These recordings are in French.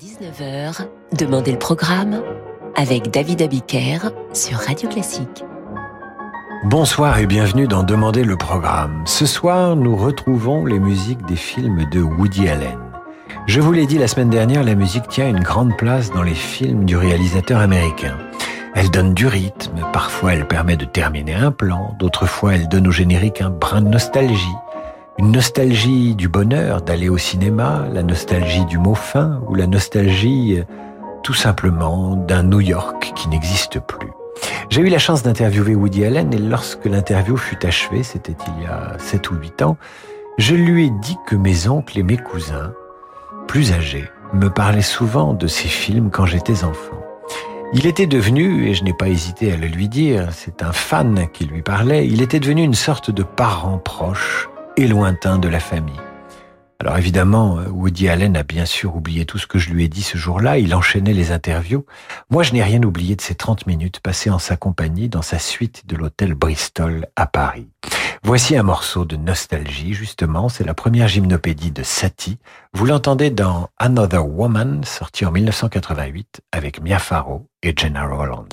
19h, Demandez le programme avec David Abiker sur Radio Classique. Bonsoir et bienvenue dans Demandez le programme. Ce soir, nous retrouvons les musiques des films de Woody Allen. Je vous l'ai dit la semaine dernière, la musique tient une grande place dans les films du réalisateur américain. Elle donne du rythme, parfois elle permet de terminer un plan, d'autres fois elle donne au générique un brin de nostalgie. Une nostalgie du bonheur d'aller au cinéma, la nostalgie du mot fin ou la nostalgie euh, tout simplement d'un New York qui n'existe plus. J'ai eu la chance d'interviewer Woody Allen et lorsque l'interview fut achevée, c'était il y a 7 ou 8 ans, je lui ai dit que mes oncles et mes cousins, plus âgés, me parlaient souvent de ces films quand j'étais enfant. Il était devenu, et je n'ai pas hésité à le lui dire, c'est un fan qui lui parlait, il était devenu une sorte de parent proche lointain de la famille. Alors évidemment, Woody Allen a bien sûr oublié tout ce que je lui ai dit ce jour-là, il enchaînait les interviews. Moi, je n'ai rien oublié de ces 30 minutes passées en sa compagnie dans sa suite de l'hôtel Bristol à Paris. Voici un morceau de nostalgie, justement, c'est la première gymnopédie de Satie. Vous l'entendez dans Another Woman, sorti en 1988 avec Mia Farrow et Jenna Rollins.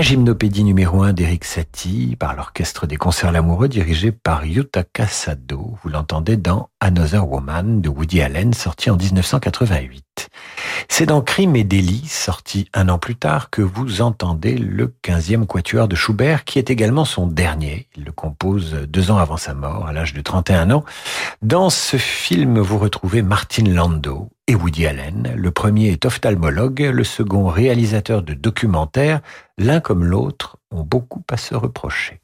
La gymnopédie numéro 1 d'Eric Satie par l'Orchestre des Concerts Lamoureux dirigé par Yutaka Sado. Vous l'entendez dans Another Woman de Woody Allen sorti en 1988. C'est dans Crime et délit, sorti un an plus tard, que vous entendez le 15e quatuor de Schubert, qui est également son dernier. Il le compose deux ans avant sa mort, à l'âge de 31 ans. Dans ce film, vous retrouvez Martin Landau et Woody Allen. Le premier est ophtalmologue, le second réalisateur de documentaires. L'un comme l'autre ont beaucoup à se reprocher.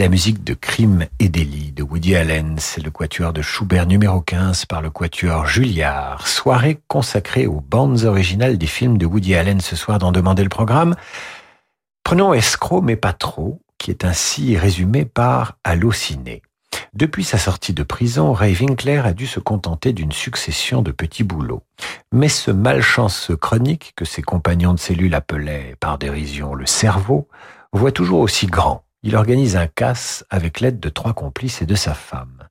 La musique de Crime et délit de Woody Allen. C'est le quatuor de Schubert numéro 15 par le quatuor Julliard. Soirée consacrée aux bandes originales des films de Woody Allen ce soir dans Demander le programme. Prenons Escroc mais pas trop, qui est ainsi résumé par Allociné. Depuis sa sortie de prison, Ray Winkler a dû se contenter d'une succession de petits boulots. Mais ce malchance chronique, que ses compagnons de cellule appelaient par dérision le cerveau, voit toujours aussi grand il organise un casse avec l'aide de trois complices et de sa femme.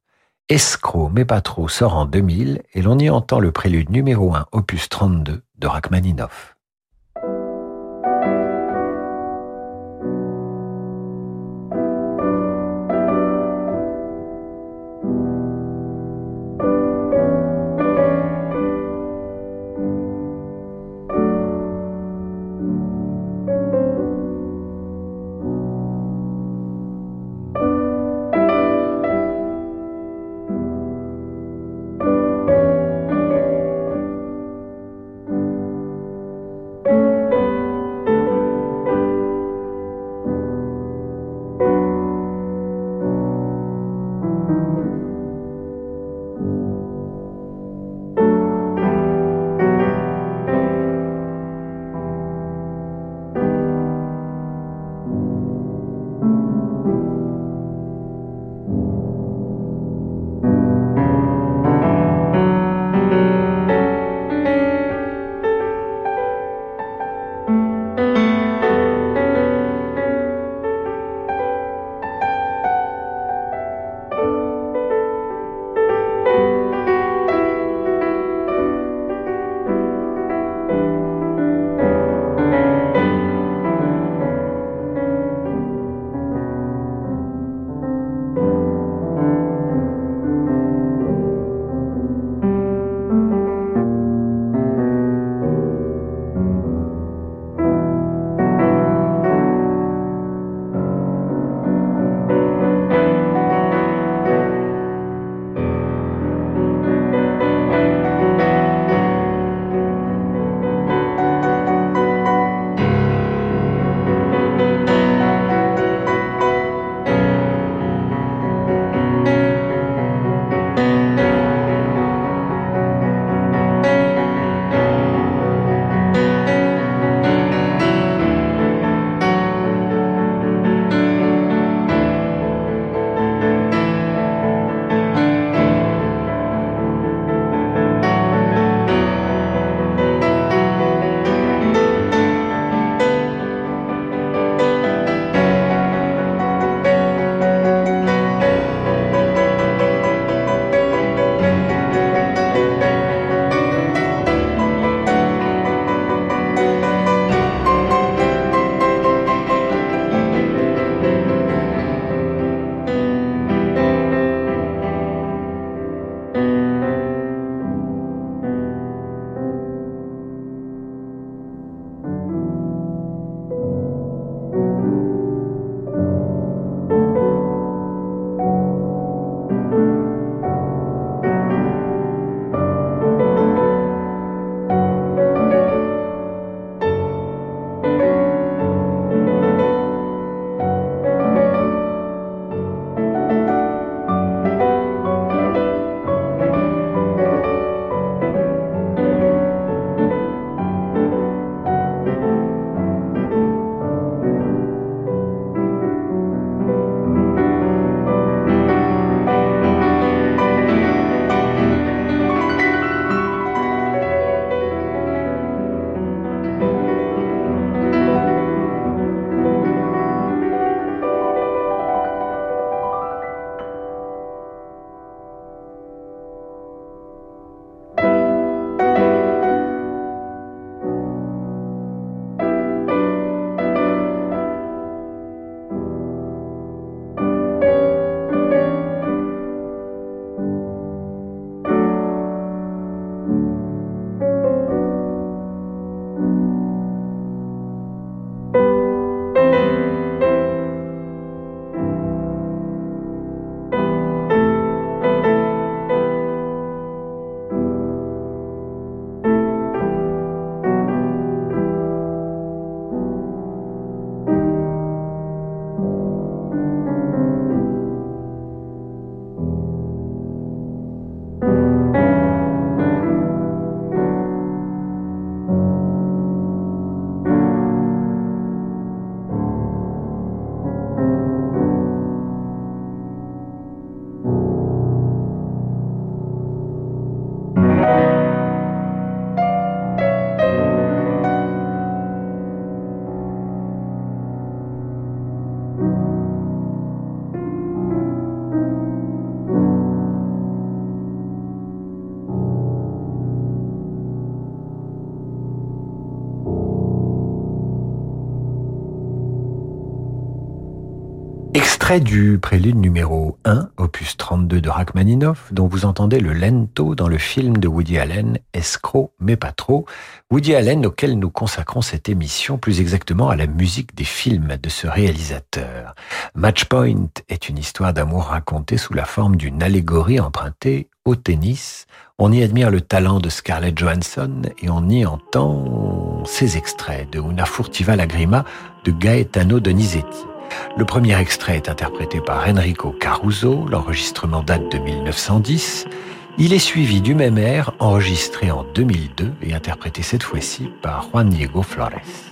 Escroc mais pas trop sort en 2000 et l'on y entend le prélude numéro 1 opus 32 de Rachmaninoff. Extrait du prélude numéro 1, opus 32 de Rachmaninoff, dont vous entendez le lento dans le film de Woody Allen, Escroc mais pas trop. Woody Allen auquel nous consacrons cette émission, plus exactement à la musique des films de ce réalisateur. Matchpoint est une histoire d'amour racontée sous la forme d'une allégorie empruntée au tennis. On y admire le talent de Scarlett Johansson et on y entend ces extraits de Una furtiva lagrima de Gaetano Donizetti. Le premier extrait est interprété par Enrico Caruso, l'enregistrement date de 1910. Il est suivi du même air, enregistré en 2002 et interprété cette fois-ci par Juan Diego Flores.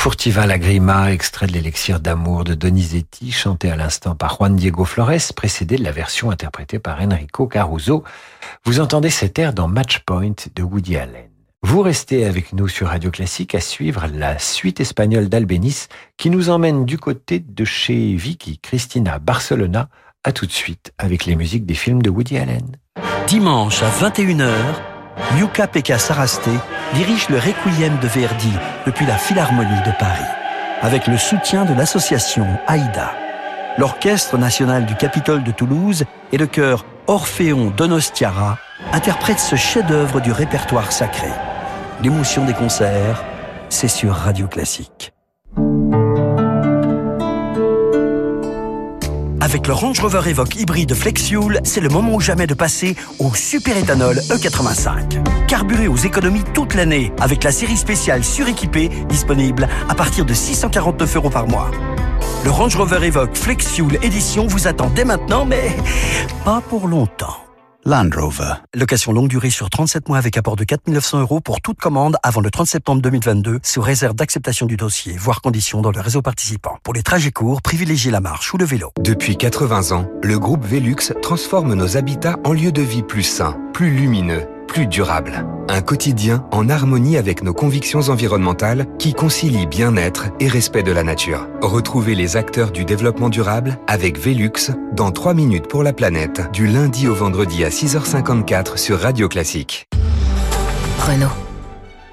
Furtiva lagrima, extrait de l'élixir d'amour de Donizetti, chanté à l'instant par Juan Diego Flores, précédé de la version interprétée par Enrico Caruso. Vous entendez cet air dans Match Point de Woody Allen. Vous restez avec nous sur Radio Classique à suivre la suite espagnole d'Albénis qui nous emmène du côté de chez Vicky Cristina Barcelona. À tout de suite avec les musiques des films de Woody Allen. Dimanche à 21h, Yuka Pekka Sarasté dirige le Requiem de Verdi depuis la Philharmonie de Paris, avec le soutien de l'association AIDA. L'Orchestre national du Capitole de Toulouse et le chœur Orphéon Donostiara interprètent ce chef-d'œuvre du répertoire sacré. L'émotion des concerts, c'est sur Radio Classique. Avec le Range Rover Evoque hybride Flexfuel, c'est le moment ou jamais de passer au super éthanol E85. Carburé aux économies toute l'année avec la série spéciale suréquipée disponible à partir de 649 euros par mois. Le Range Rover Evoque Flexfuel édition vous attend dès maintenant, mais pas pour longtemps. Land Rover. Location longue durée sur 37 mois avec apport de 4 900 euros pour toute commande avant le 30 septembre 2022 sous réserve d'acceptation du dossier, voire conditions dans le réseau participant. Pour les trajets courts, privilégiez la marche ou le vélo. Depuis 80 ans, le groupe Velux transforme nos habitats en lieux de vie plus sains, plus lumineux plus durable. Un quotidien en harmonie avec nos convictions environnementales qui concilient bien-être et respect de la nature. Retrouvez les acteurs du développement durable avec Velux dans 3 minutes pour la planète du lundi au vendredi à 6h54 sur Radio Classique. Renault.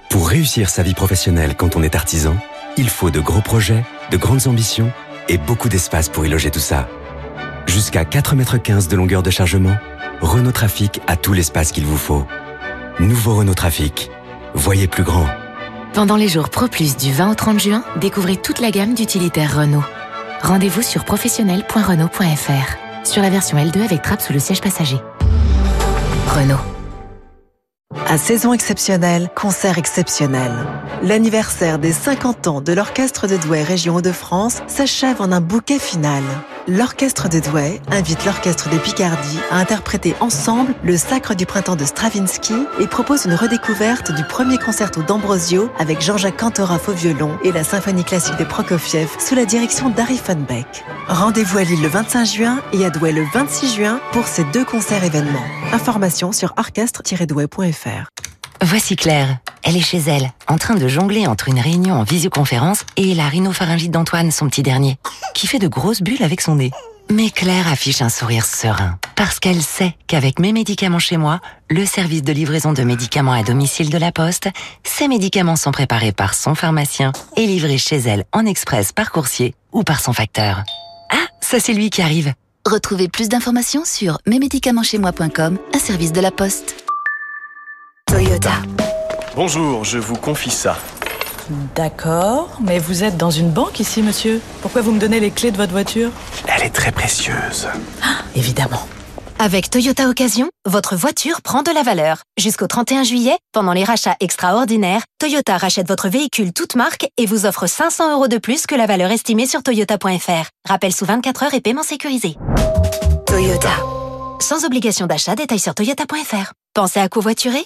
Pour réussir sa vie professionnelle quand on est artisan, il faut de gros projets, de grandes ambitions et beaucoup d'espace pour y loger tout ça. Jusqu'à 4,15 m de longueur de chargement, Renault Trafic a tout l'espace qu'il vous faut. Nouveau Renault Trafic. Voyez plus grand. Pendant les jours Pro Plus du 20 au 30 juin, découvrez toute la gamme d'utilitaires Renault. Rendez-vous sur professionnel.renault.fr. Sur la version L2 avec trappe sous le siège passager. Renault. À saison exceptionnelle, concert exceptionnel. L'anniversaire des 50 ans de l'Orchestre de Douai Région Hauts-de-France s'achève en un bouquet final. L'Orchestre de Douai invite l'Orchestre de Picardie à interpréter ensemble le Sacre du Printemps de Stravinsky et propose une redécouverte du premier concerto d'Ambrosio avec Jean-Jacques Cantorat au violon et la symphonie classique de Prokofiev sous la direction d'Harry Funbeck. Rendez-vous à Lille le 25 juin et à Douai le 26 juin pour ces deux concerts événements. Informations sur orchestre-douai.fr. Voici Claire. Elle est chez elle, en train de jongler entre une réunion en visioconférence et la rhinopharyngite d'Antoine, son petit dernier, qui fait de grosses bulles avec son nez. Mais Claire affiche un sourire serein, parce qu'elle sait qu'avec mes médicaments chez moi, le service de livraison de médicaments à domicile de la Poste, ces médicaments sont préparés par son pharmacien et livrés chez elle en express par coursier ou par son facteur. Ah, ça c'est lui qui arrive. Retrouvez plus d'informations sur mesmédicamentschezmoi.com, un service de la Poste. Toyota. Bonjour, je vous confie ça. D'accord, mais vous êtes dans une banque ici, monsieur. Pourquoi vous me donnez les clés de votre voiture? Elle est très précieuse. Ah, évidemment. Avec Toyota Occasion, votre voiture prend de la valeur. Jusqu'au 31 juillet, pendant les rachats extraordinaires, Toyota rachète votre véhicule toute marque et vous offre 500 euros de plus que la valeur estimée sur toyota.fr. Rappel sous 24 heures et paiement sécurisé. Toyota. Sans obligation d'achat, détail sur toyota.fr. Pensez à covoiturer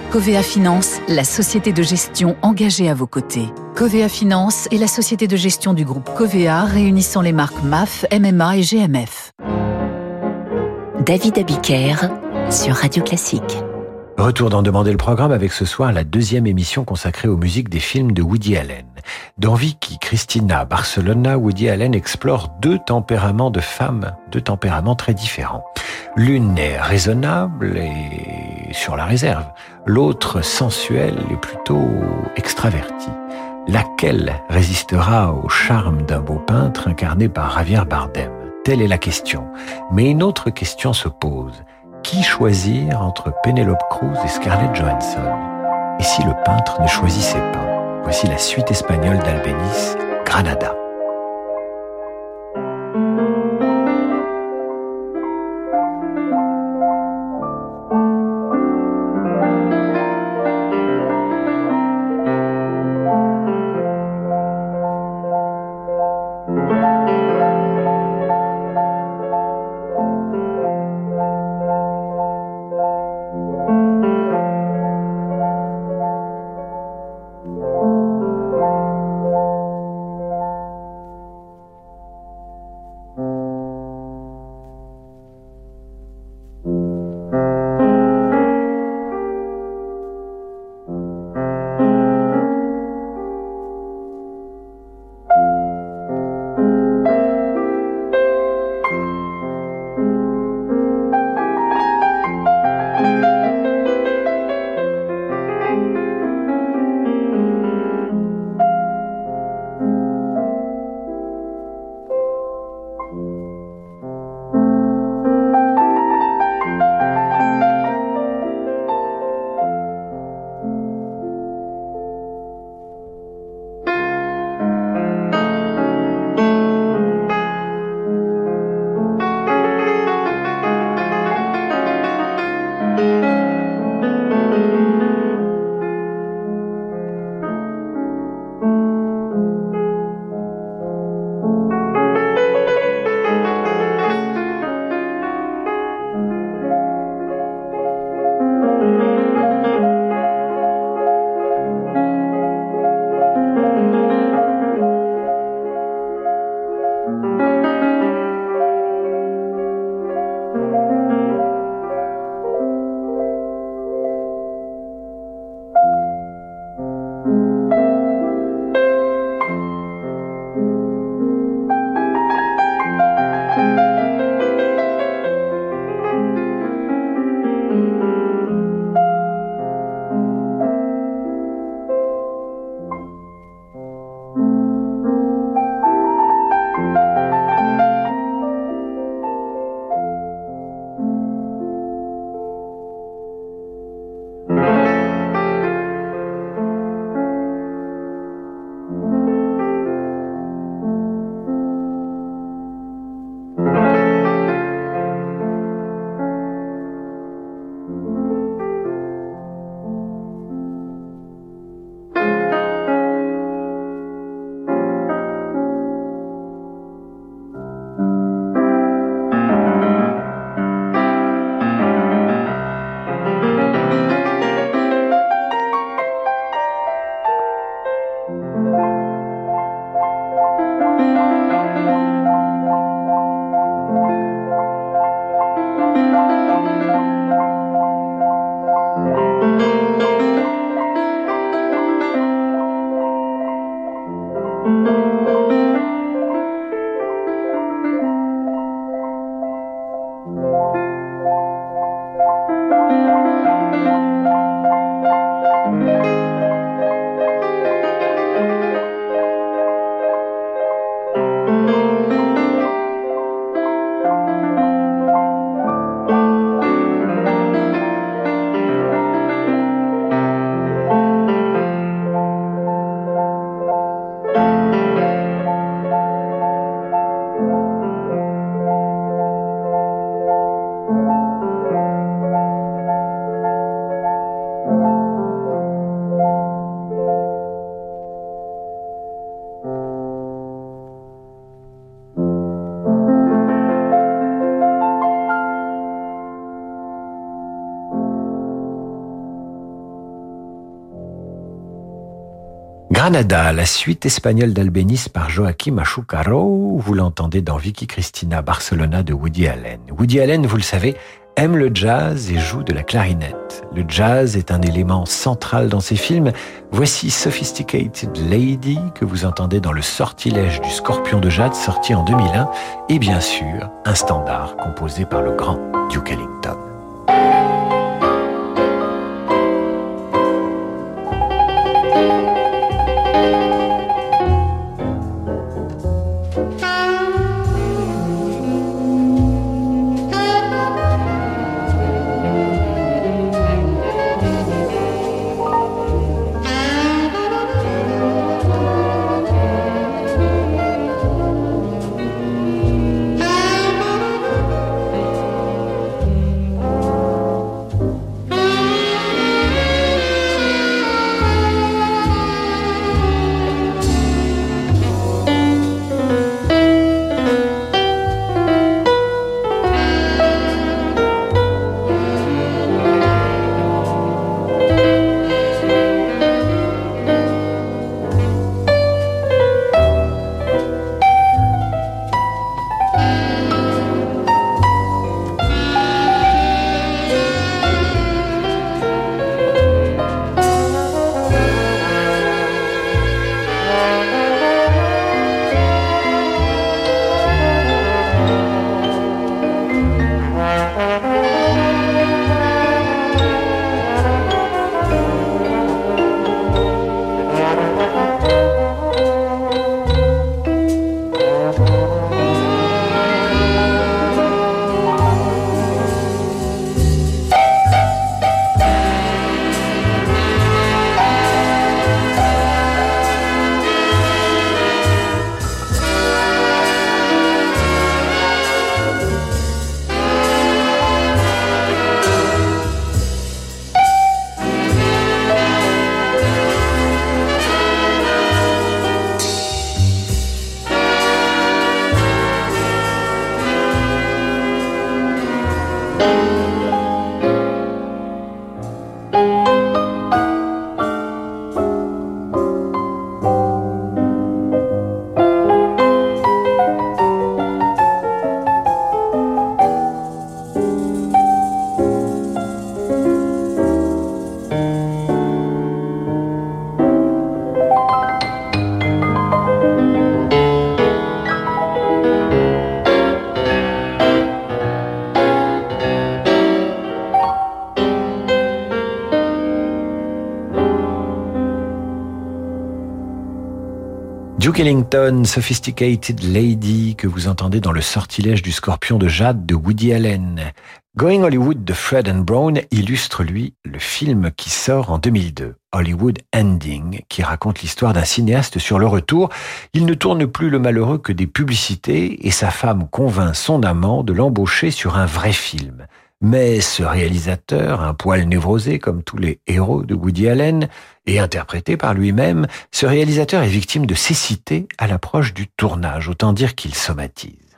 Covea Finance, la société de gestion engagée à vos côtés. Covea Finance est la société de gestion du groupe Covea réunissant les marques MAF, MMA et GMF. David Abiker sur Radio Classique. Retour d'en demander le programme avec ce soir la deuxième émission consacrée aux musiques des films de Woody Allen. Dans Vicky, Christina, Barcelona, Woody Allen explore deux tempéraments de femmes, deux tempéraments très différents. L'une est raisonnable et sur la réserve, l'autre sensuelle et plutôt extravertie. Laquelle résistera au charme d'un beau peintre incarné par Javier Bardem? Telle est la question. Mais une autre question se pose. Qui choisir entre Penelope Cruz et Scarlett Johansson? Et si le peintre ne choisissait pas? Voici la suite espagnole d'Albéniz, Granada. Granada, la suite espagnole d'Albéniz par Joaquim Achucaro. Vous l'entendez dans Vicky Cristina Barcelona de Woody Allen. Woody Allen, vous le savez, aime le jazz et joue de la clarinette. Le jazz est un élément central dans ses films. Voici Sophisticated Lady que vous entendez dans Le Sortilège du Scorpion de Jade sorti en 2001 et bien sûr un standard composé par le grand Duke Ellington. Ellington, Sophisticated Lady, que vous entendez dans le sortilège du scorpion de Jade de Woody Allen. Going Hollywood de Fred and Brown illustre, lui, le film qui sort en 2002, Hollywood Ending, qui raconte l'histoire d'un cinéaste sur le retour. Il ne tourne plus le malheureux que des publicités et sa femme convainc son amant de l'embaucher sur un vrai film. Mais ce réalisateur, un poil névrosé comme tous les héros de Woody Allen, et interprété par lui-même, ce réalisateur est victime de cécité à l'approche du tournage, autant dire qu'il somatise.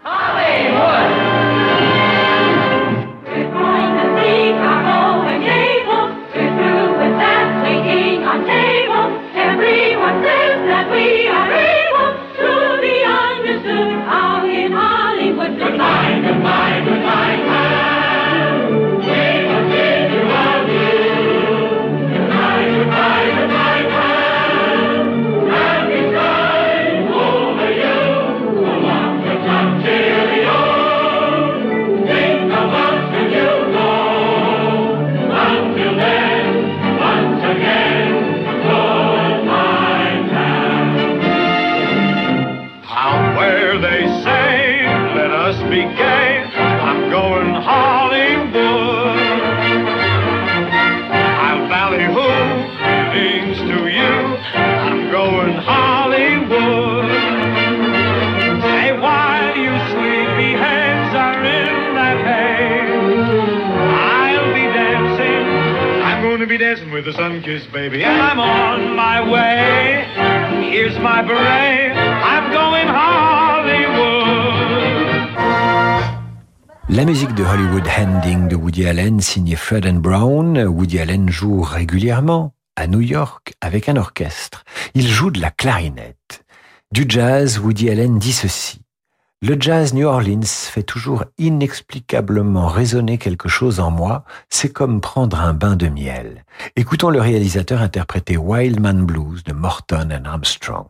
With sun-kissed baby. And I'm on my way. Here's my. La musique de Hollywood Handing de Woody Allen, signée Fred and Brown. Woody Allen joue régulièrement à New York avec un orchestre. Il joue de la clarinette. Du jazz, Woody Allen dit ceci. Le jazz New Orleans fait toujours inexplicablement résonner quelque chose en moi, c'est comme prendre un bain de miel. Écoutons le réalisateur interpréter Wildman Blues de Morton and Armstrong.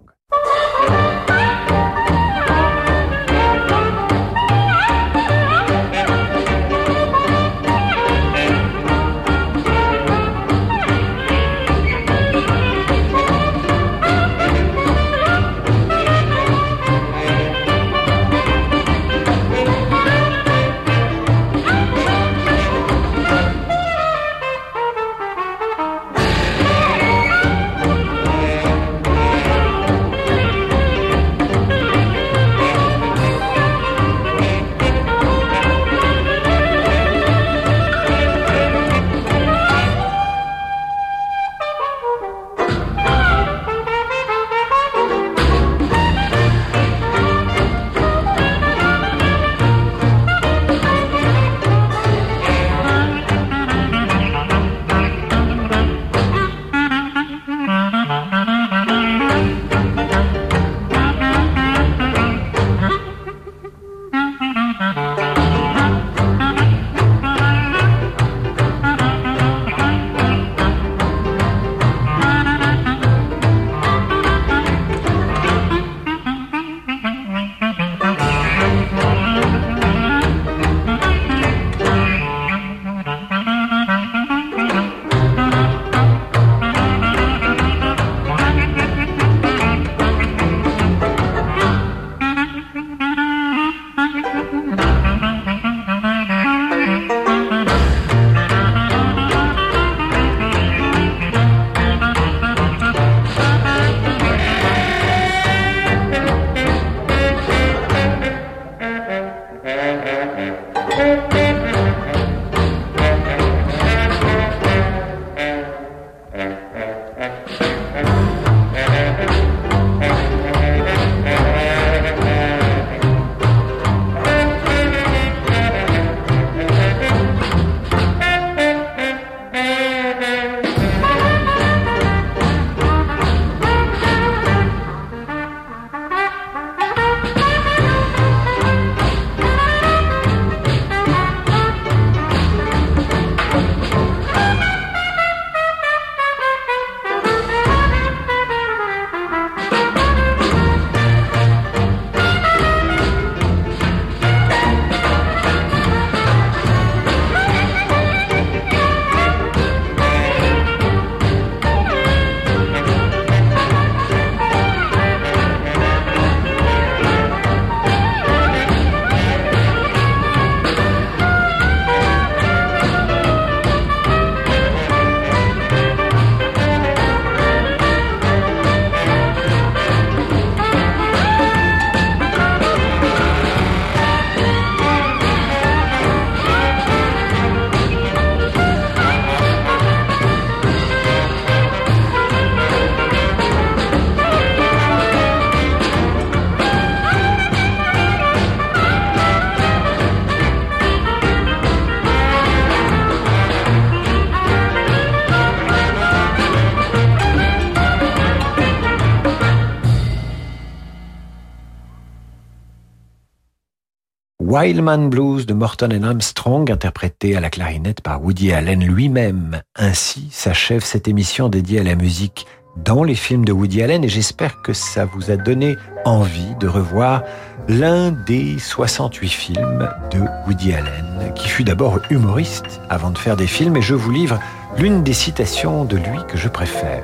Wildman Blues de Morton and Armstrong, interprété à la clarinette par Woody Allen lui-même. Ainsi s'achève cette émission dédiée à la musique dans les films de Woody Allen et j'espère que ça vous a donné envie de revoir l'un des 68 films de Woody Allen, qui fut d'abord humoriste avant de faire des films et je vous livre l'une des citations de lui que je préfère.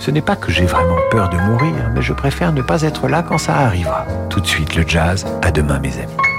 Ce n'est pas que j'ai vraiment peur de mourir, mais je préfère ne pas être là quand ça arrivera. Tout de suite le jazz, à demain mes amis.